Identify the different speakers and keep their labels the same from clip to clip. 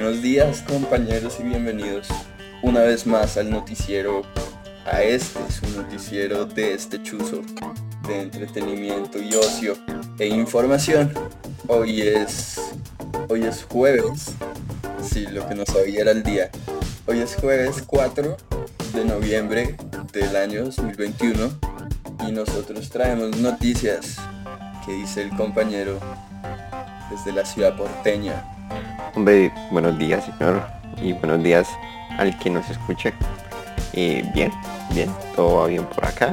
Speaker 1: Buenos días compañeros y bienvenidos una vez más al noticiero, a este su noticiero de este chuzo de entretenimiento y ocio e información. Hoy es, hoy es jueves, sí, lo que no sabía era el día. Hoy es jueves 4 de noviembre del año 2021 y nosotros traemos noticias que dice el compañero desde la ciudad porteña.
Speaker 2: Buenos días señor y buenos días al que nos escuche. Eh, bien, bien, todo va bien por acá.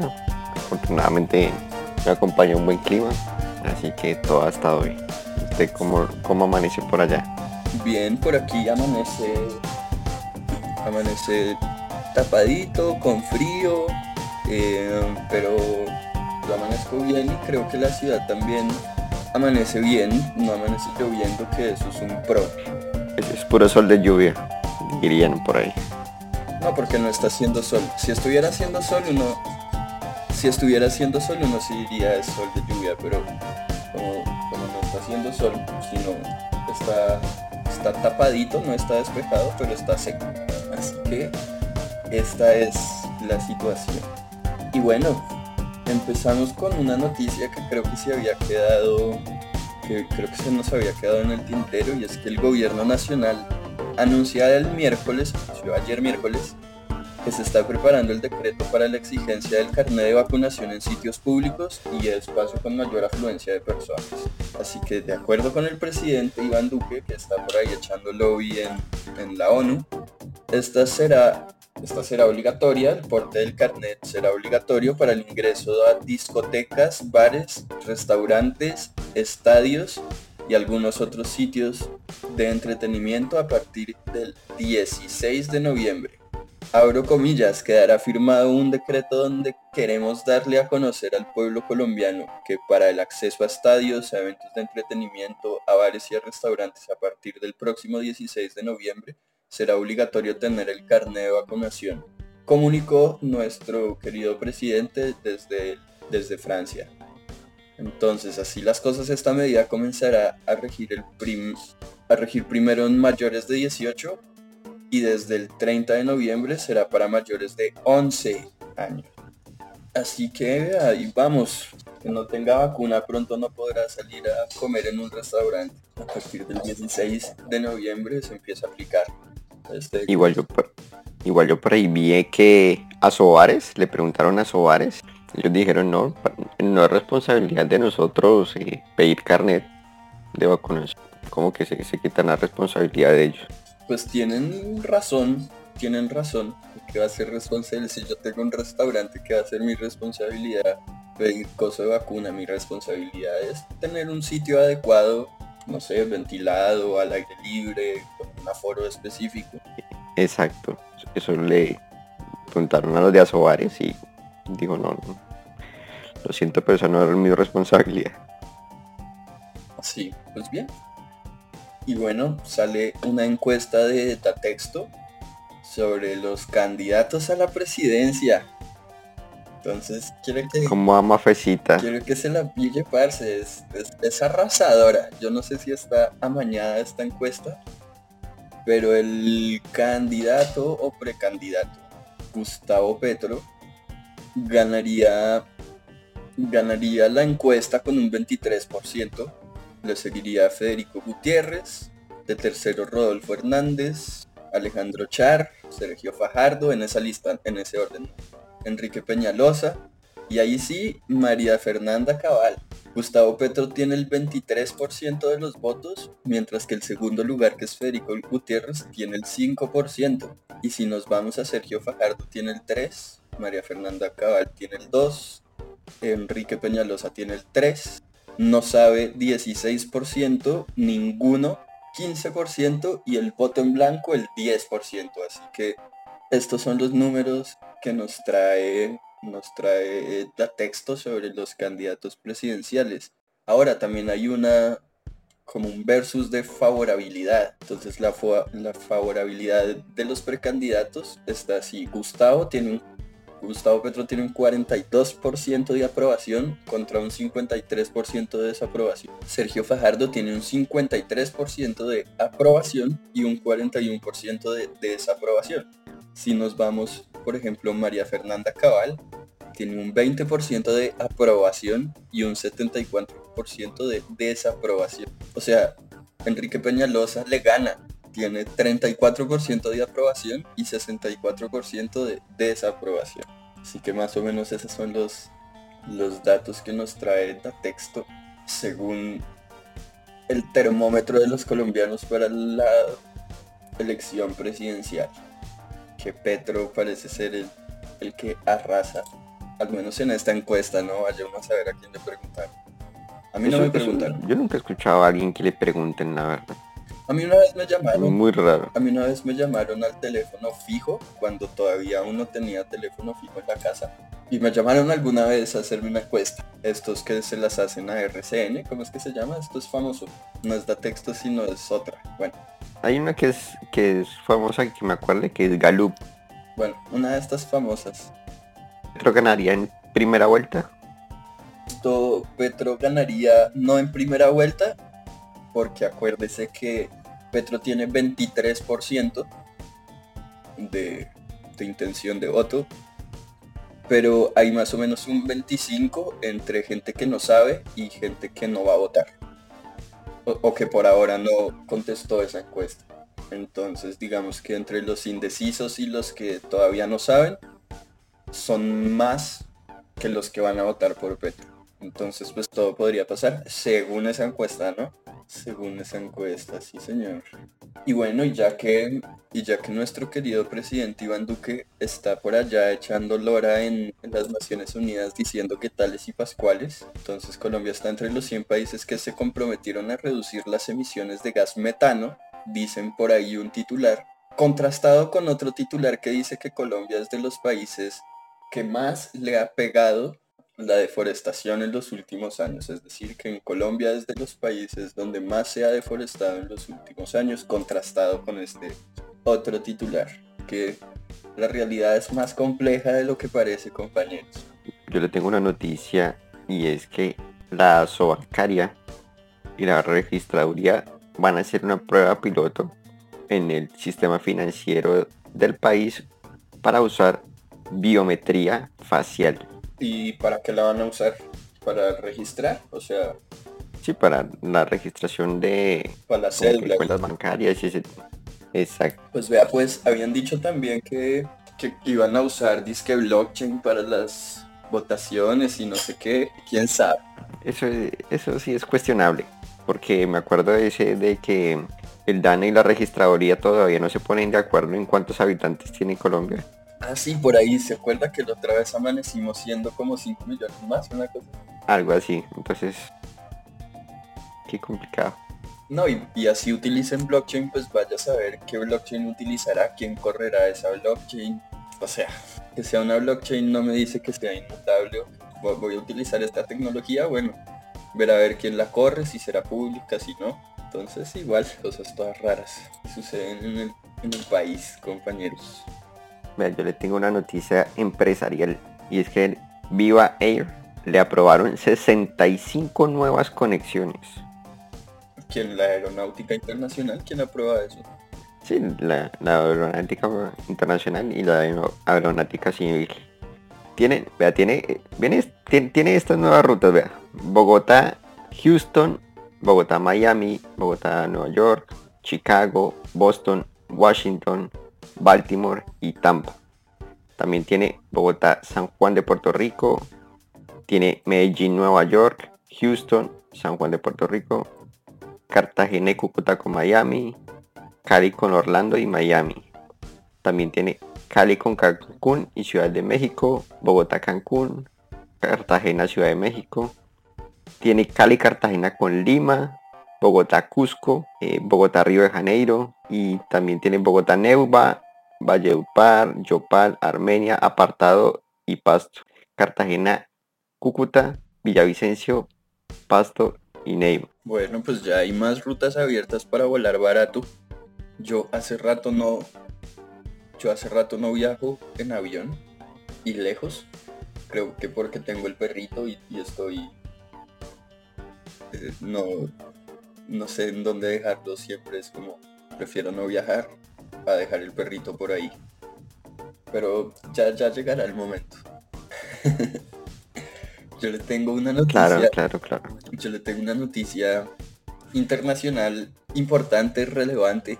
Speaker 2: Afortunadamente me acompaña un buen clima, así que todo ha estado bien. ¿Usted cómo, cómo amanece por allá?
Speaker 1: Bien, por aquí amanece, amanece tapadito, con frío, eh, pero yo amanezco bien y creo que la ciudad también amanece bien, no amanece lloviendo, que eso es un pro.
Speaker 2: Es, puro sol de lluvia, dirían por ahí.
Speaker 1: No, porque no está haciendo sol. Si estuviera haciendo sol, uno... Si estuviera haciendo sol, uno sí diría es sol de lluvia, pero como, como no está haciendo sol, sino está, está tapadito, no está despejado, pero está seco. Así que esta es la situación. Y bueno, empezamos con una noticia que creo que se había quedado, que creo que se nos había quedado en el tintero, y es que el gobierno nacional anunciaba el miércoles, anunció ayer miércoles, que se está preparando el decreto para la exigencia del carnet de vacunación en sitios públicos y espacio con mayor afluencia de personas. Así que de acuerdo con el presidente Iván Duque, que está por ahí echando lobby en la ONU, esta será esta será obligatoria, el porte del carnet será obligatorio para el ingreso a discotecas, bares, restaurantes, estadios y algunos otros sitios de entretenimiento a partir del 16 de noviembre. Abro comillas, quedará firmado un decreto donde queremos darle a conocer al pueblo colombiano que para el acceso a estadios, a eventos de entretenimiento, a bares y a restaurantes a partir del próximo 16 de noviembre será obligatorio tener el carnet de vacunación, comunicó nuestro querido presidente desde, desde Francia. Entonces, así las cosas, esta medida comenzará a regir, el prim, a regir primero en mayores de 18 y desde el 30 de noviembre será para mayores de 11 años. Así que ahí vamos. Que no tenga vacuna pronto no podrá salir a comer en un restaurante. A partir del 16 de noviembre se empieza a aplicar. Este,
Speaker 2: Igual yo, por, igual yo por ahí vi que a Soares, le preguntaron a Soares, ellos dijeron no, no es responsabilidad de nosotros eh, pedir carnet de vacunación. Como que se, se quitan la responsabilidad de ellos.
Speaker 1: Pues tienen razón, tienen razón. Que va a ser responsable si yo tengo un restaurante que va a ser mi responsabilidad pedir coso de vacuna. Mi responsabilidad es tener un sitio adecuado, no sé, ventilado, al aire libre, con un aforo específico.
Speaker 2: Exacto. Eso le preguntaron a los de Asobares y dijo no, no. Lo siento, pero eso no es mi responsabilidad.
Speaker 1: Sí, pues bien. Y bueno, sale una encuesta de Datexto sobre los candidatos a la presidencia. Entonces, quiero que,
Speaker 2: Como ama Fecita.
Speaker 1: quiero que se la pille, parce. Es, es- es arrasadora. Yo no sé si está amañada esta encuesta. Pero el candidato o precandidato, Gustavo Petro, ganaría, ganaría la encuesta con un 23%. Le seguiría Federico Gutiérrez, de tercero Rodolfo Hernández, Alejandro Char, Sergio Fajardo, en esa lista, en ese orden. Enrique Peñalosa, y ahí sí, María Fernanda Cabal. Gustavo Petro tiene el 23% de los votos, mientras que el segundo lugar, que es Federico Gutiérrez, tiene el 5%. Y si nos vamos a Sergio Fajardo, tiene el 3%, María Fernanda Cabal tiene el 2%, Enrique Peñalosa tiene el 3%, no sabe 16%, ninguno 15% y el voto en blanco el 10%. Así que estos son los números que nos trae nos trae la texto sobre los candidatos presidenciales. Ahora también hay una como un versus de favorabilidad. Entonces la, la favorabilidad de los precandidatos está así. Gustavo tiene un Gustavo Petro tiene un 42% de aprobación contra un 53% de desaprobación. Sergio Fajardo tiene un 53% de aprobación y un 41% de desaprobación. Si nos vamos, por ejemplo, María Fernanda Cabal tiene un 20% de aprobación y un 74% de desaprobación. O sea, Enrique Peñalosa le gana tiene 34% de aprobación y 64% de desaprobación. Así que más o menos esos son los, los datos que nos trae texto según el termómetro de los colombianos para la elección presidencial. Que Petro parece ser el, el que arrasa, al menos en esta encuesta, no vayamos a saber a quién le preguntaron. A mí no me preguntaron.
Speaker 2: Yo nunca he escuchado a alguien que le pregunten la verdad.
Speaker 1: A mí una vez me llamaron.
Speaker 2: Muy raro.
Speaker 1: A mí una vez me llamaron al teléfono fijo cuando todavía uno tenía teléfono fijo en la casa. Y me llamaron alguna vez a hacerme una encuesta. Estos que se las hacen a RCN, ¿cómo es que se llama? Esto es famoso. No es da texto, sino es otra. Bueno.
Speaker 2: Hay una que es, que es famosa que me acuerde que es Galup.
Speaker 1: Bueno, una de estas famosas.
Speaker 2: ¿Petro ganaría en primera vuelta?
Speaker 1: Esto Petro ganaría no en primera vuelta, porque acuérdese que Petro tiene 23% de, intención de voto, pero hay más o menos un 25 entre gente que no sabe y gente que no va a votar. O, que por ahora no contestó esa encuesta. Entonces digamos que entre los indecisos y los que todavía no saben, son más que los que van a votar por Petro. Entonces pues todo podría pasar según esa encuesta, ¿no? Según esa encuesta, sí señor. Y bueno, ya que, y ya que nuestro querido presidente Iván Duque está por allá echando lora en, en, las Naciones Unidas diciendo que tales y pascuales, entonces Colombia está entre los 100 países que se comprometieron a reducir las emisiones de gas metano, dicen por ahí un titular, contrastado con otro titular que dice que Colombia es de los países que más le ha pegado la deforestación en los últimos años, es decir, que en Colombia es de los países donde más se ha deforestado en los últimos años, contrastado con este otro titular, que la realidad es más compleja de lo que parece, compañeros.
Speaker 2: Yo le tengo una noticia y es que la Sobancaria y la registraduría van a hacer una prueba piloto en el sistema financiero del país para usar biometría facial
Speaker 1: ¿Y para qué la van a usar? ¿Para registrar? O sea...
Speaker 2: Sí, para la registración de...
Speaker 1: Para las cuentas
Speaker 2: bancarias y ese... Exacto.
Speaker 1: Pues vea, pues habían dicho también que, que iban a usar disque blockchain para las votaciones y no sé qué, quién sabe.
Speaker 2: Eso, eso sí es cuestionable, porque me acuerdo de ese de que el DANE y la registraduría todavía no se ponen de acuerdo en cuántos habitantes tiene Colombia.
Speaker 1: Ah, sí, por ahí, ¿se acuerda que la otra vez amanecimos siendo como 5 millones más, una cosa?
Speaker 2: Algo así, entonces, qué complicado.
Speaker 1: No, y, así utilicen blockchain, pues vaya a saber qué blockchain utilizará, quién correrá esa blockchain. O sea, que sea una blockchain no me dice que sea inmutable. Voy a utilizar esta tecnología, bueno, ver a ver quién la corre, si será pública, si no. Entonces igual, cosas todas raras suceden en el, en el país, compañeros
Speaker 2: yo le tengo una noticia empresarial y es que Viva Air le aprobaron 65 nuevas conexiones.
Speaker 1: ¿Quién? ¿La Aeronáutica Internacional? ¿Quién aprueba eso?
Speaker 2: Sí, la, Aeronáutica Internacional y la Aeronáutica Civil. Tiene, vea, tiene, viene, tiene, tiene estas nuevas rutas, vea. Bogotá, Houston, Bogotá, Miami, Bogotá, Nueva York, Chicago, Boston, Washington, Baltimore y Tampa. También tiene Bogotá, San Juan de Puerto Rico, tiene Medellín, Nueva York, Houston, San Juan de Puerto Rico, Cartagena y Cúcuta con Miami, Cali con Orlando y Miami. También tiene Cali con Cancún y Ciudad de México, Bogotá, Cancún, Cartagena, Ciudad de México. Tiene Cali, Cartagena con Lima, Bogotá, Cusco, eh, Bogotá, Río de Janeiro y también tiene Bogotá, Neuva, Valledupar, Yopal, Armenia, Apartado y Pasto. Cartagena, Cúcuta, Villavicencio, Pasto y Neiva.
Speaker 1: Bueno, pues ya hay más rutas abiertas para volar barato. Yo hace rato no yo hace rato no viajo en avión y lejos. Creo que porque tengo el perrito y, estoy... Eh, no, no sé en dónde dejarlo, siempre es como, prefiero no viajar a dejar el perrito por ahí. Pero ya, ya llegará el momento. Yo le tengo una noticia.
Speaker 2: Claro, claro, claro.
Speaker 1: Yo le tengo una noticia internacional importante, relevante.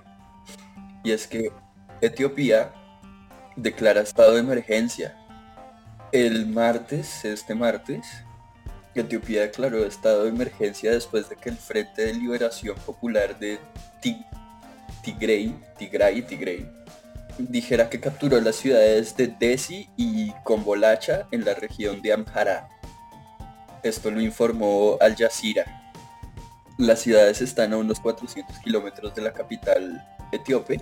Speaker 1: Y es que Etiopía declara estado de emergencia. El martes, este martes, Etiopía declaró estado de emergencia después de que el Frente de Liberación Popular de Tigray, Tigray, Tigray, dijera que capturó las ciudades de Desi y Combolacha en la región de Amhara. Esto lo informó Al Jazeera. Las ciudades están a unos 400 kilómetros de la capital etíope,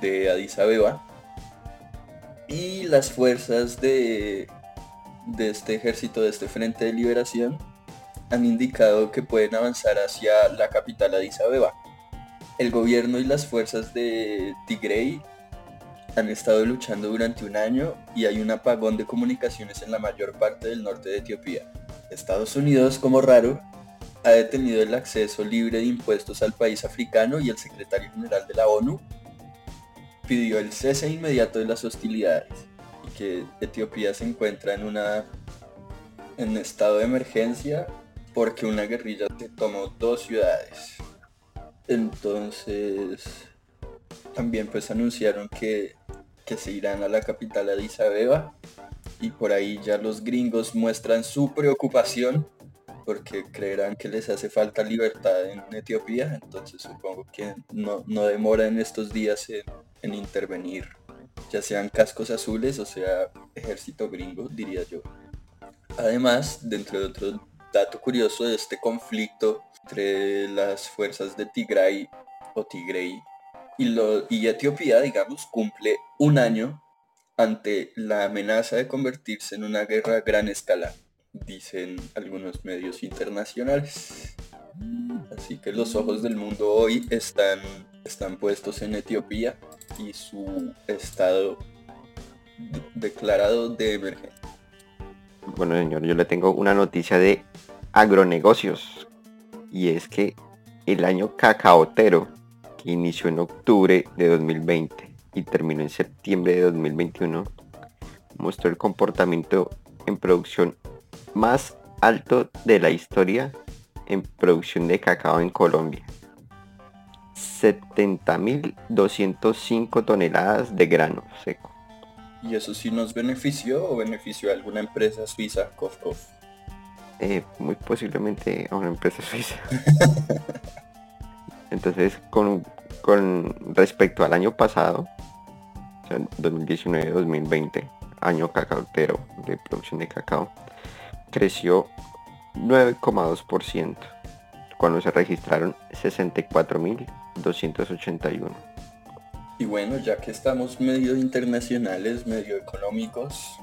Speaker 1: de Addis Abeba, y las fuerzas de, de este ejército, de este Frente de Liberación, han indicado que pueden avanzar hacia la capital Addis Abeba. El gobierno y las fuerzas de Tigray han estado luchando durante un año y hay un apagón de comunicaciones en la mayor parte del norte de Etiopía. Estados Unidos, como raro, ha detenido el acceso libre de impuestos al país africano y el secretario general de la ONU pidió el cese inmediato de las hostilidades y que Etiopía se encuentra en una en estado de emergencia porque una guerrilla tomó dos ciudades. Entonces también pues anunciaron que, que se irán a la capital Addis Abeba y por ahí ya los gringos muestran su preocupación porque creerán que les hace falta libertad en Etiopía, entonces supongo que no, no demora en estos días en, intervenir, ya sean cascos azules o sea ejército gringo, diría yo. Además, dentro de otro dato curioso de este conflicto entre las fuerzas de Tigray o Tigray y, lo, y Etiopía, digamos, cumple un año ante la amenaza de convertirse en una guerra a gran escala, dicen algunos medios internacionales. Así que los ojos del mundo hoy están, están puestos en Etiopía y su estado declarado de emergencia.
Speaker 2: Bueno señor, yo le tengo una noticia de agronegocios y es que el año cacaotero que inició en octubre de 2020 y terminó en septiembre de 2021, mostró el comportamiento en producción más alto de la historia en producción de cacao en Colombia. 70.205 toneladas de grano seco.
Speaker 1: ¿Y eso sí nos benefició o benefició a alguna empresa suiza, Kof
Speaker 2: eh, muy posiblemente a una empresa suiza. Entonces, con, con respecto al año pasado, 2019-2020, año cacautero de producción de cacao, creció 9,2% cuando se registraron 64.281.
Speaker 1: Y bueno, ya que estamos medio internacionales, medio económicos,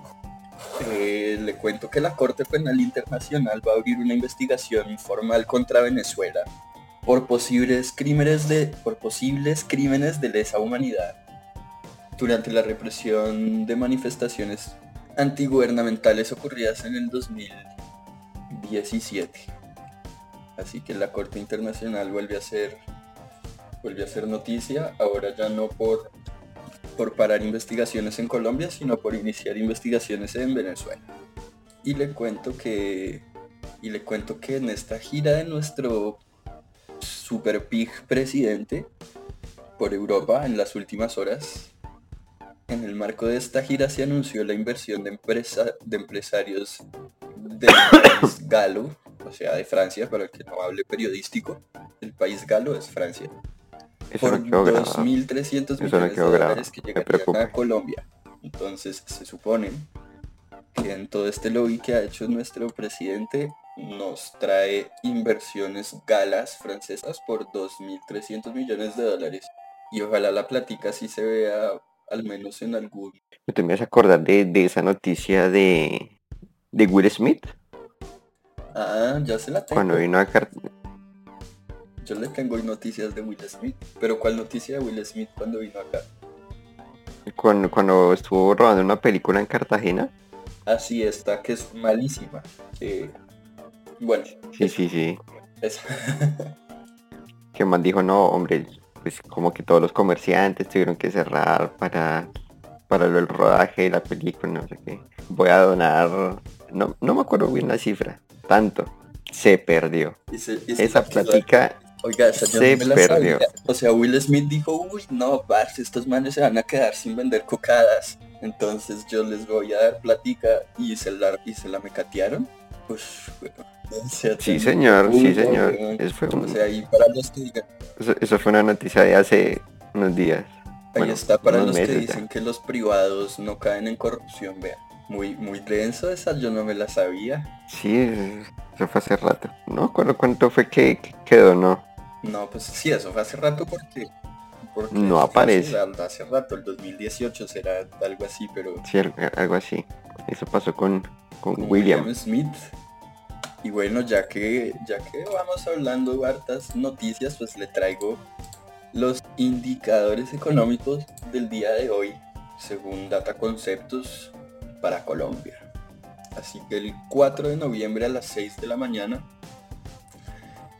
Speaker 1: eh, le cuento que la Corte Penal Internacional va a abrir una investigación formal contra Venezuela por posibles crímenes de, por posibles crímenes de lesa humanidad durante la represión de manifestaciones antigubernamentales ocurridas en el 2017. Así que la Corte Internacional vuelve a ser vuelve a ser noticia, ahora ya no por por parar investigaciones en Colombia, sino por iniciar investigaciones en Venezuela. Y le cuento que y le cuento que en esta gira de nuestro super pig presidente por Europa en las últimas horas en el marco de esta gira se anunció la inversión de, empresa, de empresarios del país galo, o sea, de Francia, para el que no hable periodístico. El país galo es Francia. Por 2.300 millones de dólares que llegarían a Colombia. Entonces se supone que en todo este lobby que ha hecho nuestro presidente nos trae inversiones galas francesas por 2.300 millones de dólares. Y ojalá la plática sí se vea al menos en algún.
Speaker 2: ¿Te me vas a acordar de, esa noticia de, de Will Smith?
Speaker 1: Ah, ya se la tengo.
Speaker 2: Cuando vino a
Speaker 1: Yo le tengo noticias de Will Smith, pero ¿cuál noticia de Will Smith cuando vino acá?
Speaker 2: Cuando, cuando estuvo rodando una película en Cartagena.
Speaker 1: Así está, que es malísima. Eh, bueno.
Speaker 2: Sí, sí, sí. que más dijo, no, hombre, pues como que todos los comerciantes tuvieron que cerrar para, para el rodaje de la película, no sé qué. Voy a donar, no, no me acuerdo bien la cifra, tanto. Se perdió. Esa plática
Speaker 1: Oiga, esa se me la perdió. O sea, Will Smith dijo, uy, no, parce, estos manes se van a quedar sin vender cocadas. Entonces yo les voy a dar platica y se la, y se la mecatearon. Pues, bueno,
Speaker 2: sí, señor, sí, señor. Eso fue
Speaker 1: o sea, para los que digan.
Speaker 2: Eso, fue una noticia de hace unos días.
Speaker 1: Ahí está para los que dicen que los privados no caen en corrupción, vean. Muy, muy denso esa, yo no me la sabía.
Speaker 2: Sí, eso fue hace rato. No cuánto fue que, quedó, ¿no?
Speaker 1: No, pues sí, eso fue hace rato porque...
Speaker 2: no aparece.
Speaker 1: Hace, rato, el 2018 será algo así, pero...
Speaker 2: Sí, algo así. Eso pasó con, con, William.
Speaker 1: Smith. Y bueno, ya que, ya que vamos hablando de hartas noticias, pues le traigo los indicadores económicos del día de hoy, según Data Conceptos para Colombia. Así que el 4 de noviembre a las 6 de la mañana,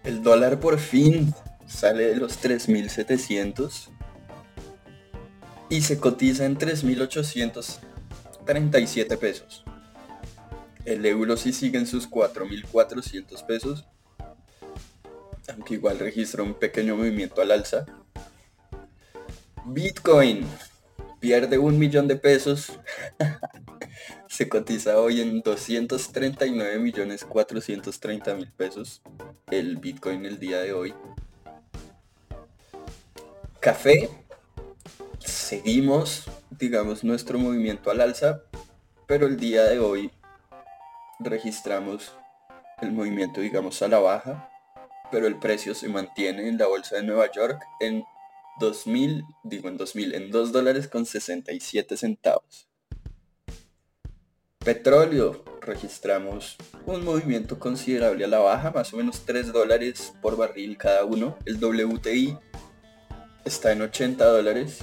Speaker 1: el dólar por fin sale de los 3.700 y se cotiza en 3.837 pesos. El euro sí sigue en sus 4.400 pesos, aunque igual registra un pequeño movimiento al alza. Bitcoin pierde un millón de pesos. Se cotiza hoy en 239 millones 430 mil pesos el Bitcoin el día de hoy. Café. Seguimos, digamos, nuestro movimiento al alza, pero el día de hoy registramos el movimiento, digamos, a la baja, pero el precio se mantiene en la bolsa de Nueva York en 2000, digo en 2000, en 2 dólares con 67 centavos. Petróleo, registramos un movimiento considerable a la baja, más o menos 3 dólares por barril cada uno. El WTI está en 80 dólares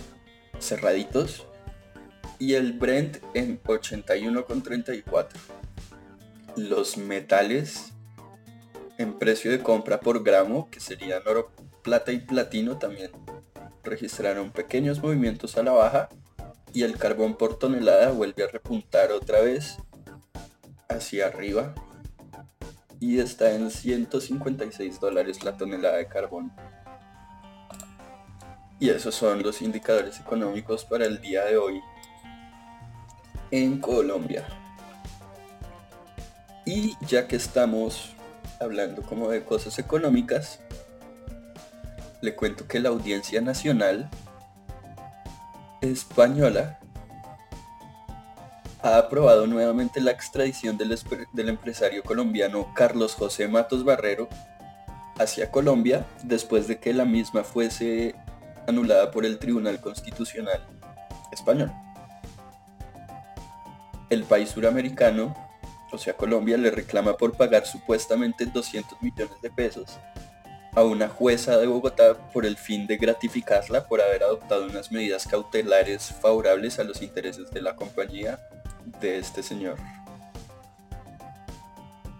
Speaker 1: cerraditos. Y el Brent en 81,34 los metales en precio de compra por gramo, que serían oro, plata y platino, también registraron pequeños movimientos a la baja y el carbón por tonelada vuelve a repuntar otra vez hacia arriba y está en 156 dólares la tonelada de carbón. Y esos son los indicadores económicos para el día de hoy en Colombia. Y ya que estamos hablando como de cosas económicas, le cuento que la Audiencia Nacional Española ha aprobado nuevamente la extradición del, empresario colombiano Carlos José Matos Barrero hacia Colombia después de que la misma fuese anulada por el Tribunal Constitucional español. El país suramericano o sea, Colombia le reclama por pagar supuestamente 200 millones de pesos a una jueza de Bogotá por el fin de gratificarla por haber adoptado unas medidas cautelares favorables a los intereses de la compañía de este señor.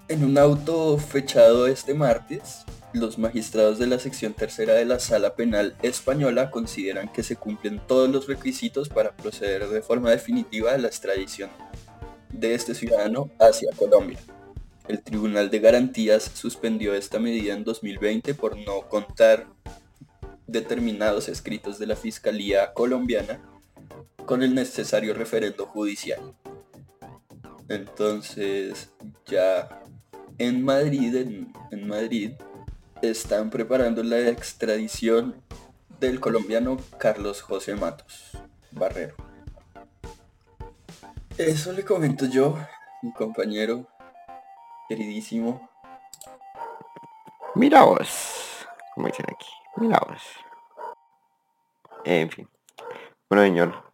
Speaker 1: En un auto fechado este martes, los magistrados de la sección tercera de la Sala Penal Española consideran que se cumplen todos los requisitos para proceder de forma definitiva a la extradición de este ciudadano hacia Colombia. El Tribunal de Garantías suspendió esta medida en 2020 por no contar determinados escritos de la Fiscalía colombiana con el necesario referendo judicial. Entonces ya en Madrid, en, Madrid, están preparando la extradición del colombiano Carlos José Matos Barrero. Eso le comento yo, mi compañero queridísimo.
Speaker 2: Mira vos, como dicen aquí, mira vos. En fin. Bueno, señor,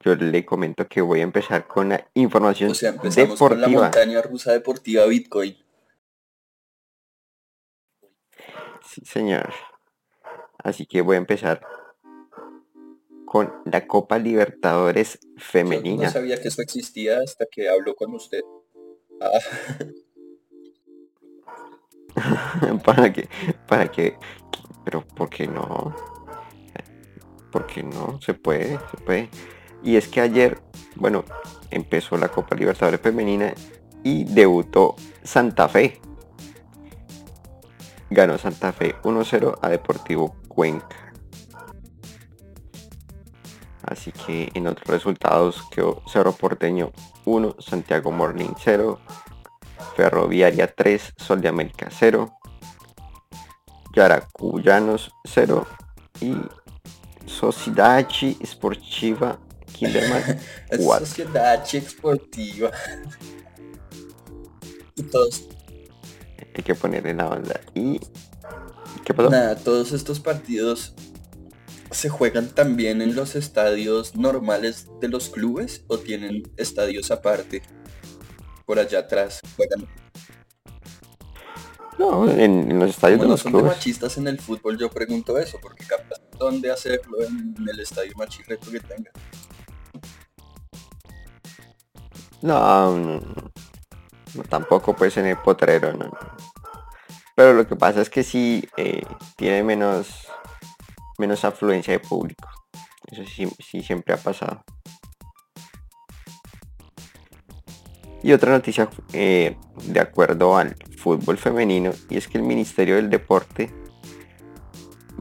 Speaker 2: yo le comento que voy a empezar con la información o sea, empezamos Con la
Speaker 1: montaña rusa deportiva Bitcoin.
Speaker 2: Sí, señor. Así que voy a empezar con la Copa Libertadores femenina.
Speaker 1: no sabía que eso existía hasta que habló con usted. Ah.
Speaker 2: para que, para que, pero ¿por qué no? ¿Por qué no? Se puede, se puede. Y es que ayer, bueno, empezó la Copa Libertadores Femenina y debutó Santa Fe. Ganó Santa Fe 1-0 a Deportivo Cuenca. Así que en otros resultados quedó Cerro Porteño 1, Santiago Morning 0, Ferroviaria 3, Sol de América 0, Yaracuyanos 0 y Sociedad Esportiva Kinderman
Speaker 1: 4. Sociedad Esportiva. y todos.
Speaker 2: Hay que ponerle la banda. ¿Y
Speaker 1: qué pasó? Nada, todos estos partidos se juegan también en los estadios normales de los clubes o tienen estadios aparte por allá atrás juegan.
Speaker 2: No en, los estadios de los
Speaker 1: son
Speaker 2: clubes.
Speaker 1: machistas en el fútbol yo pregunto eso porque capaz dónde hacerlo en, el estadio más que tenga
Speaker 2: no, no, tampoco pues en el potrero no, pero lo que pasa es que sí eh, tiene menos menos afluencia de público eso sí, siempre ha pasado Y otra noticia eh, de acuerdo al fútbol femenino, y es que el Ministerio del Deporte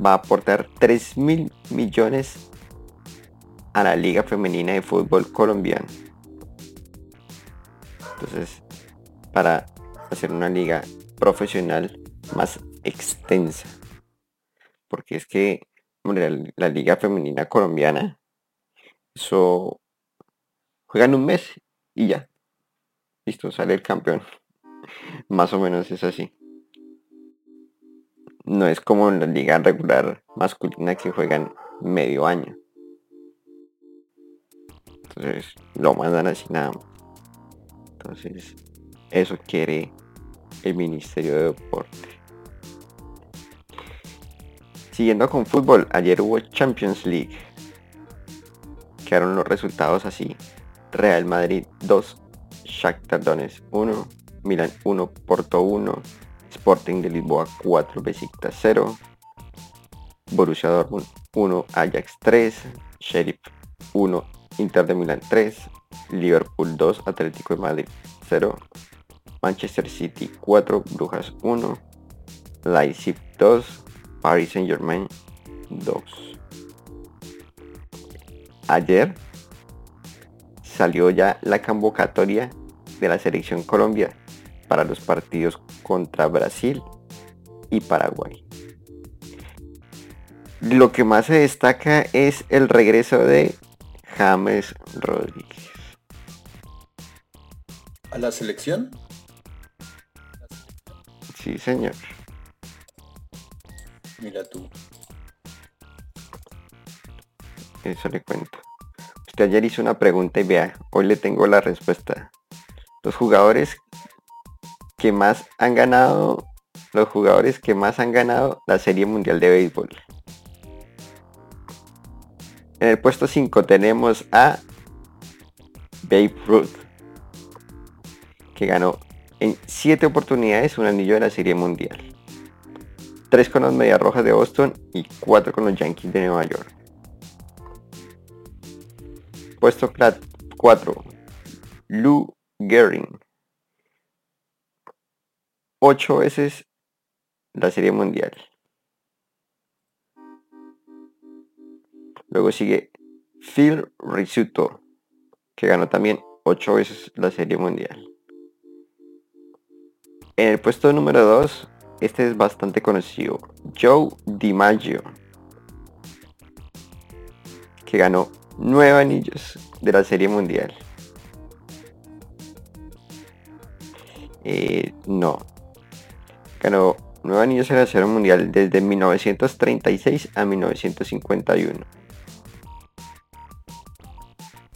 Speaker 2: va a aportar 3 mil millones a la Liga Femenina de Fútbol Colombiano. Entonces, para hacer una liga profesional más extensa. Porque es que la, Liga Femenina Colombiana, eso juegan un mes y ya listo, sale el campeón. Más o menos es así. No es como en la liga regular masculina que juegan medio año. Entonces lo mandan así nada. Entonces eso quiere el Ministerio de Deporte. Siguiendo con fútbol, ayer hubo Champions League. Quedaron los resultados así. Real Madrid 2, Shakhtar Donetsk 1, Milan 1, Porto 1, Sporting de Lisboa 4, Besiktas 0, Borussia Dortmund 1, Ajax 3, Sheriff 1, Inter de Milán 3, Liverpool 2, Atlético de Madrid 0, Manchester City 4, Brujas 1, Leipzig 2, Paris Saint Germain 2. Ayer salió ya la convocatoria de la selección Colombia para los partidos contra Brasil y Paraguay. Lo que más se destaca es el regreso de James Rodríguez.
Speaker 1: ¿A la selección?
Speaker 2: Sí, señor.
Speaker 1: Mira tú.
Speaker 2: Eso le cuento ayer hizo una pregunta y vea, hoy le tengo la respuesta. Los jugadores que más han ganado, los jugadores que más han ganado la Serie Mundial de Béisbol. En el puesto 5 tenemos a Babe Ruth, que ganó en 7 oportunidades un anillo de la Serie Mundial. 3 con los Medias Rojas de Boston y 4 con los Yankees de Nueva York. Puesto 4. Lou Gehring. Ocho veces la Serie Mundial. Luego sigue Phil Rizzuto, que ganó también ocho veces la Serie Mundial. En el puesto número 2, este es bastante conocido, Joe DiMaggio, que ganó nueve anillos de la Serie Mundial. Eh, no. Ganó nueve anillos de la Serie Mundial desde 1936 a 1951.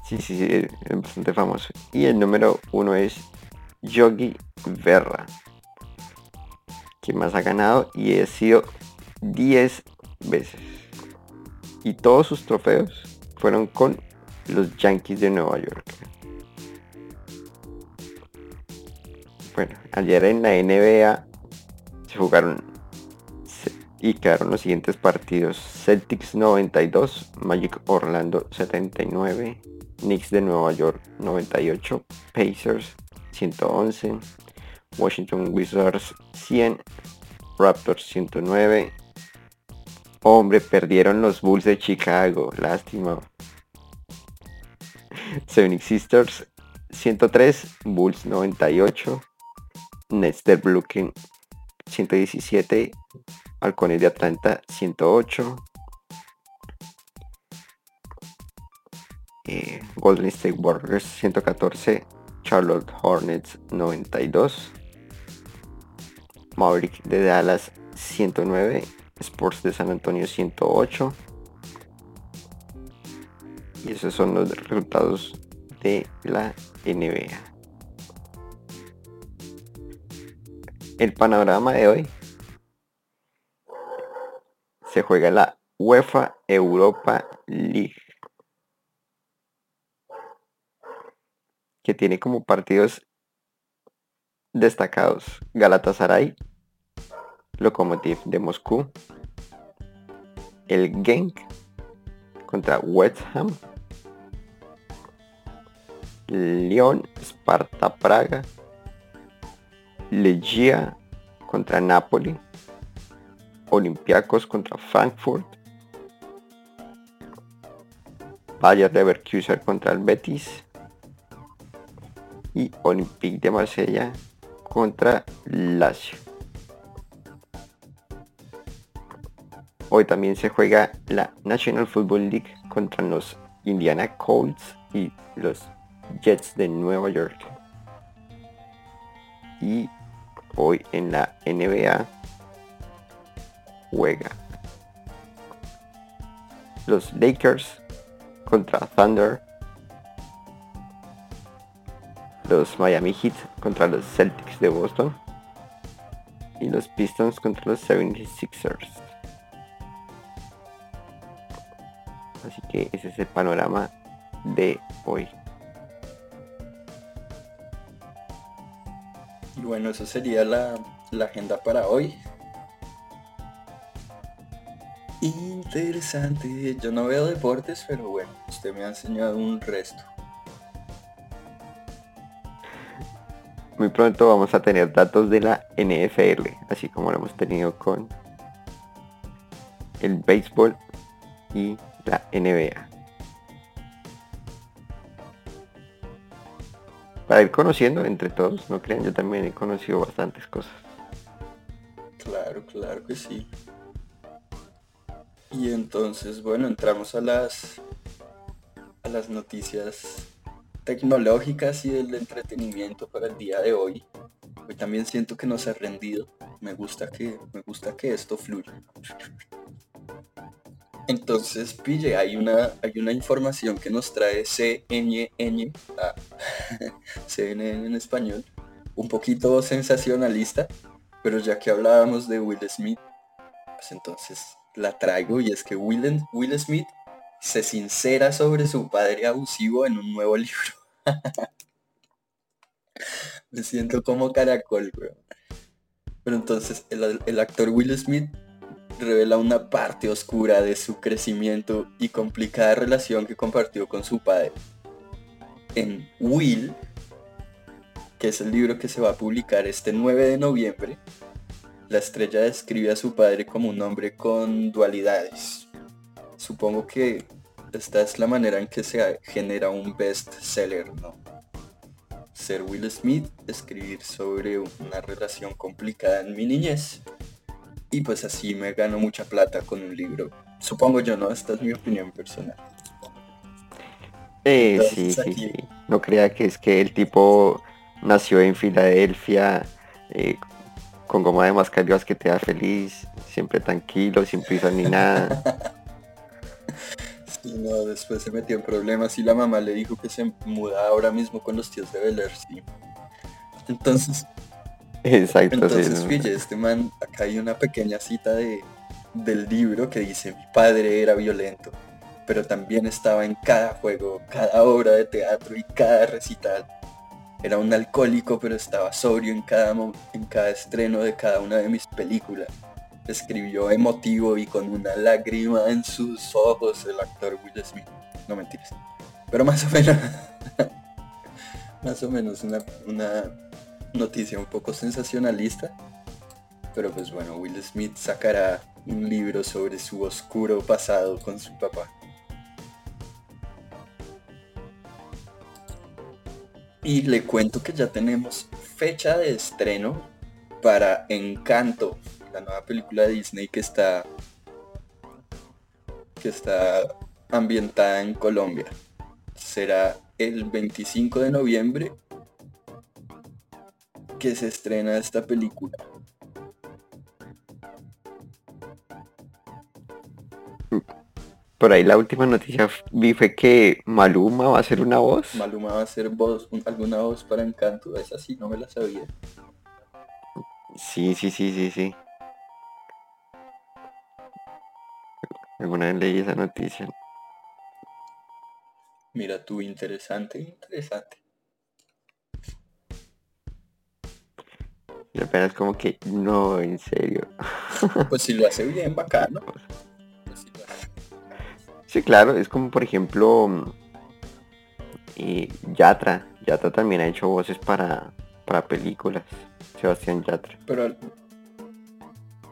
Speaker 2: Sí, sí, sí, es bastante famoso. Y el número uno es Yogi Berra. Quien más ha ganado y ha sido 10 veces. Y todos sus trofeos fueron con los Yankees de Nueva York. Bueno, ayer en la NBA se jugaron y quedaron los siguientes partidos. Celtics 92, Magic Orlando 79, Knicks de Nueva York 98, Pacers 111, Washington Wizards 100, Raptors 109. Hombre, perdieron los Bulls de Chicago, lástima. Seven Sisters 103, Bulls 98, Nets de Brooklyn 117, Halcones de Atlanta 108, eh, Golden State Warriors 114, Charlotte Hornets 92, Maverick de Dallas 109, Sports de San Antonio 108. Y esos son los resultados de la NBA. El panorama de hoy se juega la UEFA Europa League. Que tiene como partidos destacados Galatasaray, Lokomotiv de Moscú, el Genk contra West Ham, Lyon, Sparta Praga, Legia contra Napoli, Olympiacos contra Frankfurt, Bayer Leverkusen contra el Betis y Olympique de Marsella contra Lazio. Hoy también se juega la National Football League contra los Indiana Colts y los Jets de Nueva York. Y hoy en la NBA juega los Lakers contra Thunder, los Miami Heat contra los Celtics de Boston y los Pistons contra los 76ers. Así que ese es el panorama de hoy.
Speaker 1: Y bueno, eso sería la, la agenda para hoy. Interesante. Yo no veo deportes, pero bueno, usted me ha enseñado un resto.
Speaker 2: Muy pronto vamos a tener datos de la NFL, así como lo hemos tenido con el béisbol y la NBA. Para ir conociendo entre todos, no crean, yo también he conocido bastantes cosas.
Speaker 1: Claro, claro que sí. Y entonces, bueno, entramos a las a las noticias tecnológicas y del entretenimiento para el día de hoy. Hoy también siento que nos ha rendido. Me gusta que me gusta que esto fluya. Entonces, pille, hay una, hay una información que nos trae CNN, ah, CNN en español, un poquito sensacionalista, pero ya que hablábamos de Will Smith, pues entonces la traigo y es que Will, Will Smith se sincera sobre su padre abusivo en un nuevo libro. Me siento como caracol, bro. Pero entonces el, el actor Will Smith revela una parte oscura de su crecimiento y complicada relación que compartió con su padre. En Will, que es el libro que se va a publicar este 9 de noviembre, la estrella describe a su padre como un hombre con dualidades. Supongo que esta es la manera en que se genera un bestseller, ¿no? Ser Will Smith, escribir sobre una relación complicada en mi niñez. Y pues así me gano mucha plata con un libro. Supongo yo, ¿no? Esta es mi opinión personal.
Speaker 2: Eh, sí, sí, sí. No crea que es que el tipo nació en Filadelfia, eh, con goma de mascarillas que te da feliz, siempre tranquilo, sin prisa ni nada.
Speaker 1: Sí, no, después se metió en problemas y la mamá le dijo que se muda ahora mismo con los tíos de Bel sí. Entonces,
Speaker 2: Exacto,
Speaker 1: entonces, fíjate, este man, acá hay una pequeña cita de, del libro que dice, mi padre era violento, pero también estaba en cada juego, cada obra de teatro y cada recital. Era un alcohólico, pero estaba sobrio en cada, en cada estreno de cada una de mis películas. Escribió emotivo y con una lágrima en sus ojos el actor Will Smith. No mentiras. Pero más o menos... más o menos una, una noticia un poco sensacionalista. Pero pues bueno, Will Smith sacará un libro sobre su oscuro pasado con su papá. Y le cuento que ya tenemos fecha de estreno para Encanto, la nueva película de Disney que está que está ambientada en Colombia. Será el 25 de noviembre que se estrena esta película.
Speaker 2: Por ahí la última noticia vi fue que Maluma va a ser una voz.
Speaker 1: Maluma va a ser voz, alguna voz para Encanto, esa sí, no me la sabía.
Speaker 2: Sí, sí, sí, sí, sí. Alguna vez leí esa noticia.
Speaker 1: Mira tú, interesante, interesante.
Speaker 2: Y apenas como que, no, en serio.
Speaker 1: Pues si lo hace bien, bacano.
Speaker 2: Sí, claro, es como por ejemplo y Yatra. Yatra también ha hecho voces para, para películas. Sebastián Yatra.
Speaker 1: Pero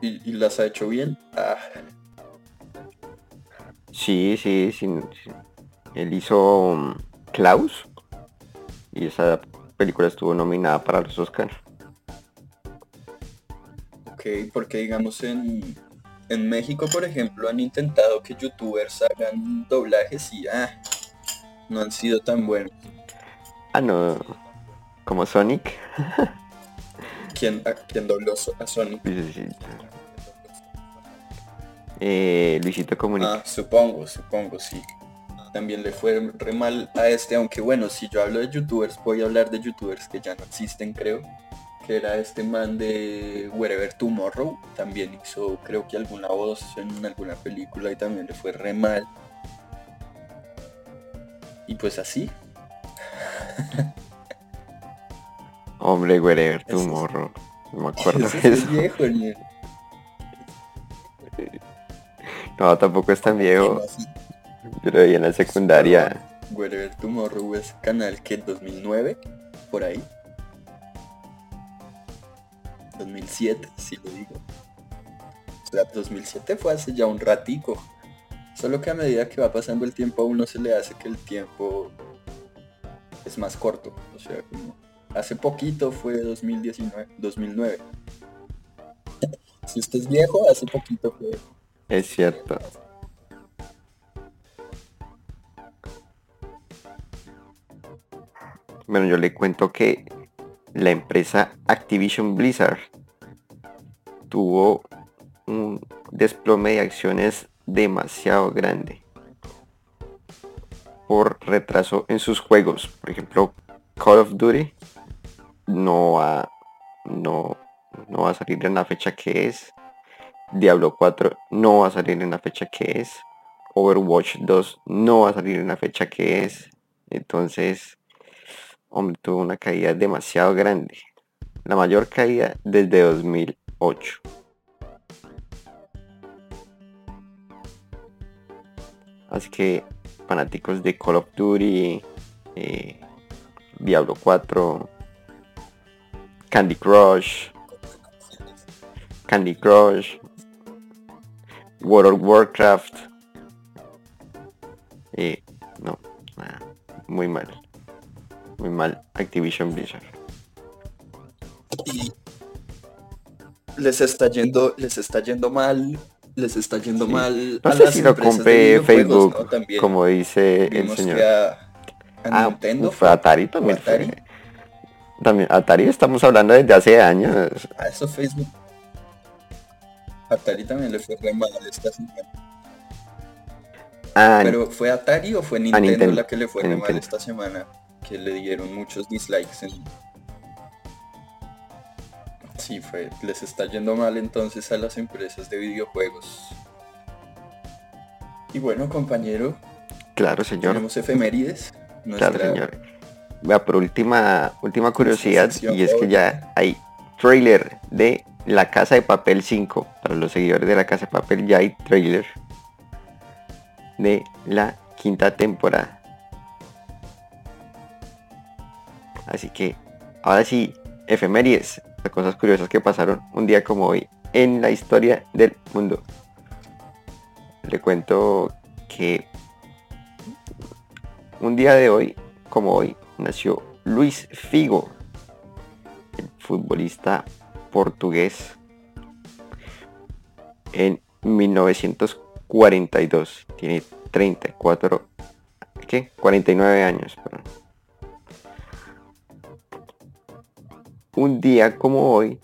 Speaker 1: ¿y, las ha hecho bien? Ah.
Speaker 2: Sí, sí, sí, Él hizo um, Klaus y esa película estuvo nominada para los Oscars.
Speaker 1: Ok, porque digamos en en México, por ejemplo, han intentado que youtubers hagan doblajes y ah, no han sido tan buenos.
Speaker 2: Ah, no. Como Sonic.
Speaker 1: ¿Quién, a, dobló a Sonic?
Speaker 2: Eh, Luisito Comunica.
Speaker 1: Ah, supongo, supongo, sí. También le fue re mal a este, aunque bueno, si yo hablo de youtubers, voy a hablar de youtubers que ya no existen, creo era este man de Wherever Tomorrow, también hizo creo que alguna voz en alguna película y también le fue re mal. Y pues así.
Speaker 2: Hombre, Wherever Tomorrow. No me acuerdo de eso. viejo, No, tampoco es tan viejo. Pero en la secundaria.
Speaker 1: Wherever Tomorrow es canal que 2009, por ahí. 2007, si lo digo. O sea, 2007 fue hace ya un ratico. Solo que a medida que va pasando el tiempo a uno se le hace que el tiempo es más corto. O sea, como hace poquito fue 2019, 2009. Si usted es viejo, hace poquito fue.
Speaker 2: Es cierto. Bueno, yo le cuento que la empresa Activision Blizzard tuvo un desplome de acciones demasiado grande por retraso en sus juegos. Por ejemplo, Call of Duty no va, no, no va a salir en la fecha que es. Diablo 4 no va a salir en la fecha que es. Overwatch 2 no va a salir en la fecha que es. Entonces, hombre, tuvo una caída demasiado grande. La mayor caída desde 2008. Así que fanáticos de Call of Duty, eh, Diablo 4, Candy Crush, Candy Crush, World of Warcraft. Eh, no, muy mal muy mal Activision Blizzard.
Speaker 1: Y les está yendo, les está yendo mal, les está yendo mal.
Speaker 2: No sé si lo compré Facebook, como dice el señor.
Speaker 1: A, Nintendo
Speaker 2: Atari también Atari. También Atari estamos hablando desde hace años.
Speaker 1: A eso Facebook. Atari también le fue re mal esta semana. Ah, Pero fue Atari o fue Nintendo, la que le fue re mal esta semana que le dieron muchos dislikes en... Sí, fue, les está yendo mal entonces a las empresas de videojuegos. Y bueno, compañero,
Speaker 2: Claro, señor.
Speaker 1: Tenemos efemérides.
Speaker 2: Claro, señor. Vea, por última, última curiosidad, y es que ya hay trailer de La Casa de Papel 5. Para los seguidores de La Casa de Papel ya hay trailer de la quinta temporada. Así que, ahora sí, efemérides, las cosas curiosas que pasaron un día como hoy en la historia del mundo. Le cuento que un día de hoy, como hoy, nació Luis Figo, el futbolista portugués, en 1942. Tiene 34, ¿qué? 49 años. Un día como hoy,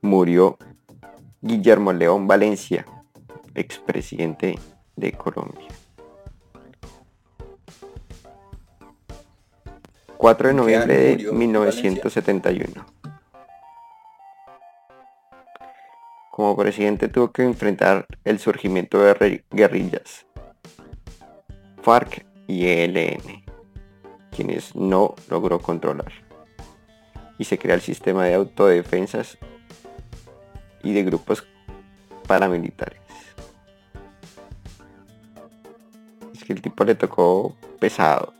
Speaker 2: murió Guillermo León Valencia, expresidente de Colombia. 4 de noviembre de 1971. Como presidente tuvo que enfrentar el surgimiento de guerrillas FARC y ELN, quienes no logró controlar. Y se crea el sistema de autodefensas y de grupos paramilitares. Es que el tipo le tocó pesado,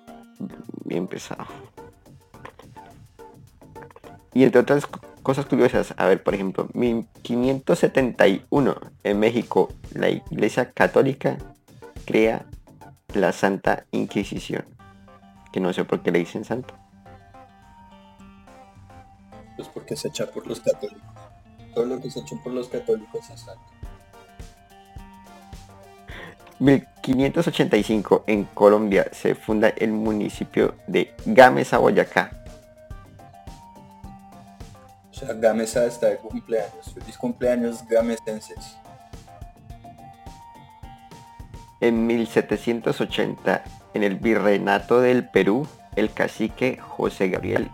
Speaker 2: bien pesado. Y entre otras cosas curiosas, a ver, por ejemplo, 1571 en México, la Iglesia Católica crea la Santa Inquisición. Que no sé por qué le dicen santa.
Speaker 1: Pues porque se echa por los católicos. Todo lo que se hecho por los católicos es santo.
Speaker 2: 1585 en Colombia se funda el municipio de Gamesa, Boyacá.
Speaker 1: Sea, Gamesa está de cumpleaños. Feliz cumpleaños gamesenses.
Speaker 2: En 1780, en el virreinato del Perú, el cacique José Gabriel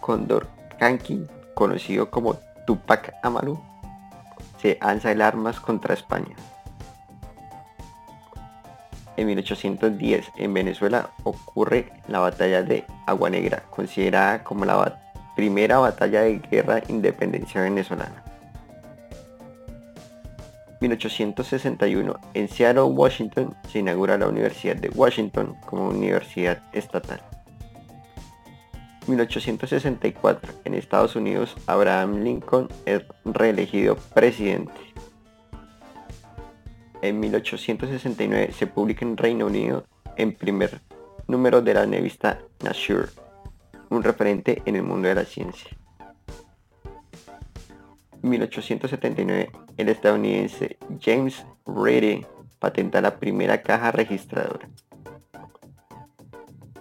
Speaker 2: Condorcanqui, conocido como Tupac Amaru, se alza el armas contra España. En 1810 en Venezuela ocurre la batalla de Agua Negra, considerada como la primera batalla de guerra de independencia venezolana. 1861 en Seattle, Washington, se inaugura la Universidad de Washington como universidad estatal. 1864 en Estados Unidos, Abraham Lincoln es reelegido presidente. En 1869 se publica en Reino Unido en primer número de la revista Nature, un referente en el mundo de la ciencia. 1879 el estadounidense James Ready patenta la primera caja registradora.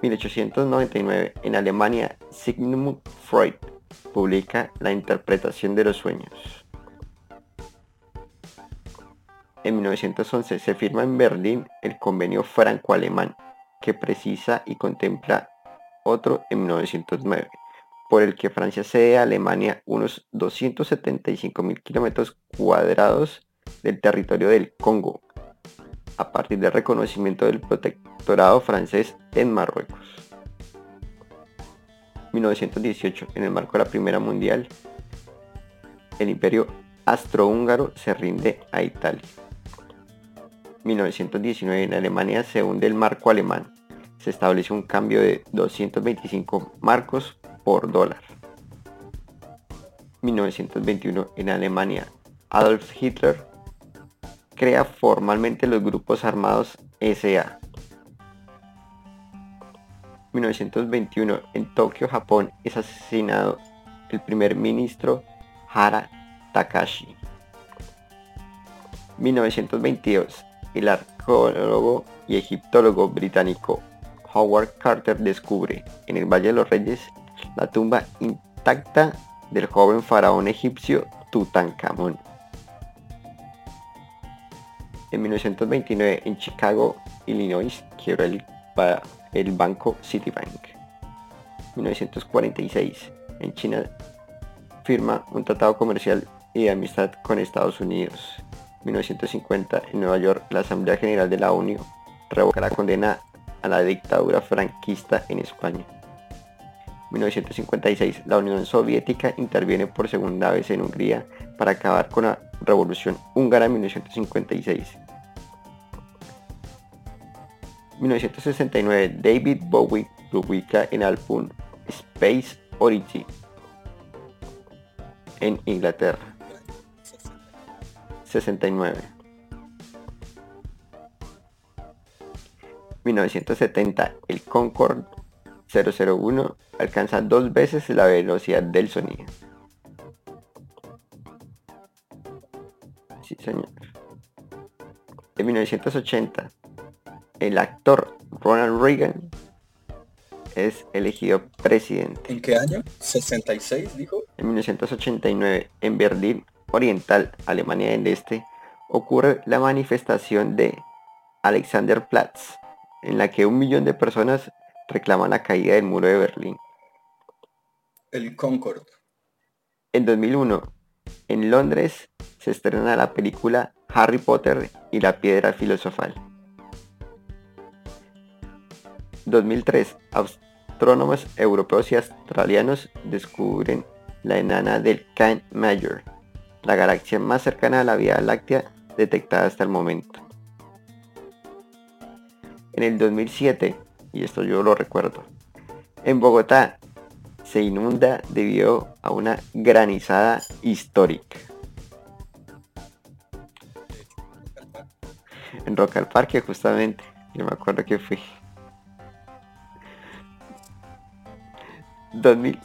Speaker 2: 1899 en Alemania Sigmund Freud publica La interpretación de los sueños. En 1911 se firma en Berlín el convenio franco-alemán que precisa y contempla otro en 1909, por el que Francia cede a Alemania unos 275.000 kilómetros cuadrados del territorio del Congo, a partir del reconocimiento del protectorado francés en Marruecos. 1918, en el marco de la Primera Mundial, el imperio astrohúngaro se rinde a Italia. 1919 en Alemania se hunde el marco alemán. Se establece un cambio de 225 marcos por dólar. 1921 en Alemania Adolf Hitler crea formalmente los grupos armados SA. 1921 en Tokio, Japón es asesinado el primer ministro Hara Takashi. 1922 el arqueólogo y egiptólogo británico Howard Carter descubre en el Valle de los Reyes la tumba intacta del joven faraón egipcio Tutankamón. En 1929 en Chicago, Illinois, quiebra el, el banco Citibank. 1946 en China firma un tratado comercial y de amistad con Estados Unidos. 1950 en Nueva York, la Asamblea General de la ONU revoca la condena a la dictadura franquista en España. 1956. La Unión Soviética interviene por segunda vez en Hungría para acabar con la Revolución Húngara en 1956. 1969. David Bowie publica en álbum Space Oddity en Inglaterra. 69. 1970. El Concorde 001 alcanza dos veces la velocidad del sonido. Sí, señor. En 1980, el actor Ronald Reagan es elegido presidente.
Speaker 1: ¿En qué año? ¿66 dijo?
Speaker 2: En 1989, en Berlín Oriental, Alemania del Este, ocurre la manifestación de Alexanderplatz, en la que un millón de personas reclaman la caída del muro de Berlín.
Speaker 1: El Concord.
Speaker 2: En 2001, en Londres, se estrena la película Harry Potter y la piedra filosofal. 2003, astrónomos europeos y australianos descubren la enana del Can Major, la galaxia más cercana a la Vía Láctea detectada hasta el momento. En el 2007, y esto yo lo recuerdo, en Bogotá se inunda debido a una granizada histórica. En Rock al Parque justamente, yo me acuerdo que fui. 2000.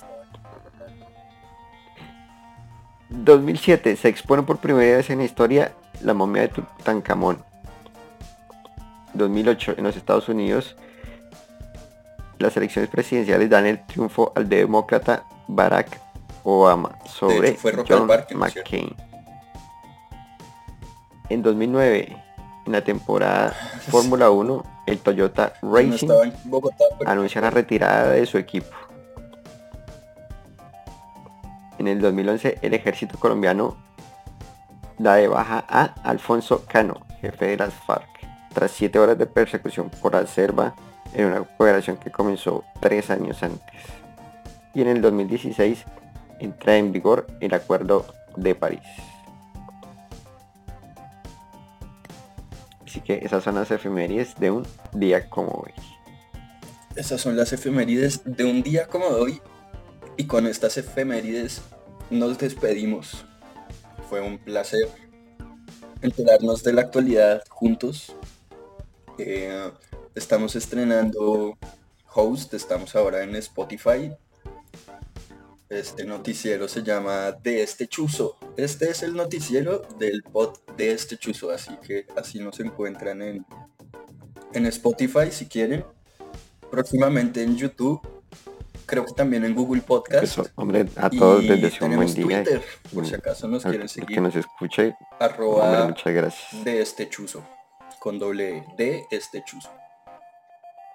Speaker 2: 2007 se expone por primera vez en la historia la momia de Tutankamón. 2008 en los Estados Unidos las elecciones presidenciales dan el triunfo al demócrata Barack Obama sobre John McCain. En 2009, en la temporada Fórmula 1, el Toyota Racing anuncia la retirada de su equipo. En el 2011, el ejército colombiano da de baja a Alfonso Cano, jefe de las FARC, tras siete horas de persecución por acerba en una operación que comenzó tres años antes. Y en el 2016 entra en vigor el Acuerdo de París. Así que esas son las efemérides de un día como hoy.
Speaker 1: Esas son las efemérides de un día como hoy y con estas efemérides nos despedimos. Fue un placer enterarnos de la actualidad juntos. Eh, estamos estrenando host, estamos ahora en Spotify. Este noticiero se llama De este chuzo. Este es el noticiero del pod de este chuzo, así que así nos encuentran en, en Spotify si quieren. Próximamente en YouTube creo que también en Google Podcast.
Speaker 2: hombre, a todos desde su buen día.
Speaker 1: Twitter, por si acaso nos quieren seguir.
Speaker 2: Que nos escuche.
Speaker 1: Arroba
Speaker 2: muchas gracias.
Speaker 1: de este chuzo. Con doble de este chuzo.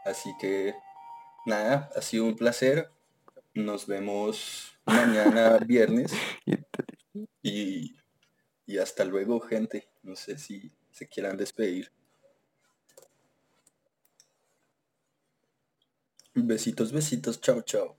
Speaker 1: Así que nada, ha sido un placer. Nos vemos mañana viernes. Y, y hasta luego, gente. No sé si se quieran despedir. Besitos, besitos, chao, chao.